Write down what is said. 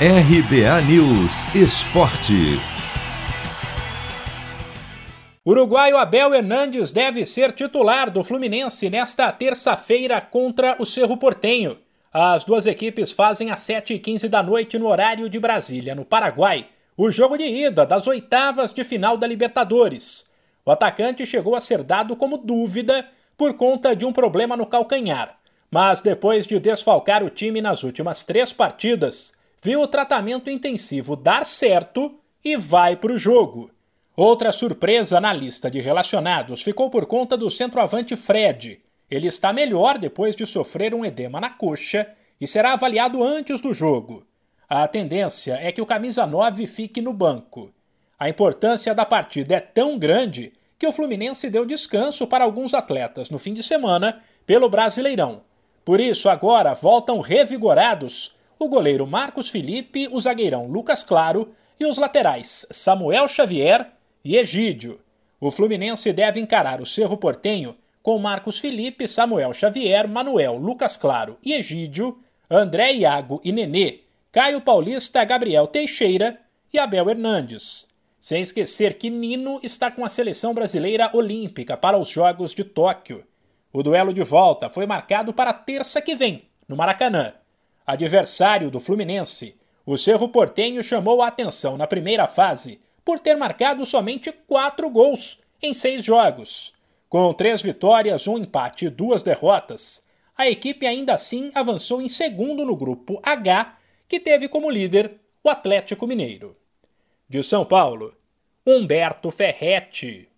RBA News Esporte. Uruguaio Abel Hernandes deve ser titular do Fluminense nesta terça-feira contra o Cerro Portenho. As duas equipes fazem às 7h15 da noite no horário de Brasília, no Paraguai, o jogo de ida das oitavas de final da Libertadores. O atacante chegou a ser dado como dúvida por conta de um problema no calcanhar, mas depois de desfalcar o time nas últimas três partidas, viu o tratamento intensivo dar certo e vai para o jogo. Outra surpresa na lista de relacionados ficou por conta do centroavante Fred. Ele está melhor depois de sofrer um edema na coxa e será avaliado antes do jogo. A tendência é que o camisa 9 fique no banco. A importância da partida é tão grande que o Fluminense deu descanso para alguns atletas no fim de semana pelo Brasileirão. Por isso, agora voltam revigorados o goleiro Marcos Felipe, o zagueirão Lucas Claro e os laterais Samuel Xavier e Egídio. O Fluminense deve encarar o Cerro Portenho com Marcos Felipe, Samuel Xavier, Manuel, Lucas Claro e Egídio, André Iago e Nenê, Caio Paulista, Gabriel Teixeira e Abel Hernandes. Sem esquecer que Nino está com a seleção brasileira olímpica para os Jogos de Tóquio. O duelo de volta foi marcado para terça que vem, no Maracanã. Adversário do Fluminense, o Cerro Portenho chamou a atenção na primeira fase por ter marcado somente quatro gols em seis jogos. Com três vitórias, um empate e duas derrotas, a equipe ainda assim avançou em segundo no grupo H, que teve como líder o Atlético Mineiro. De São Paulo, Humberto Ferretti.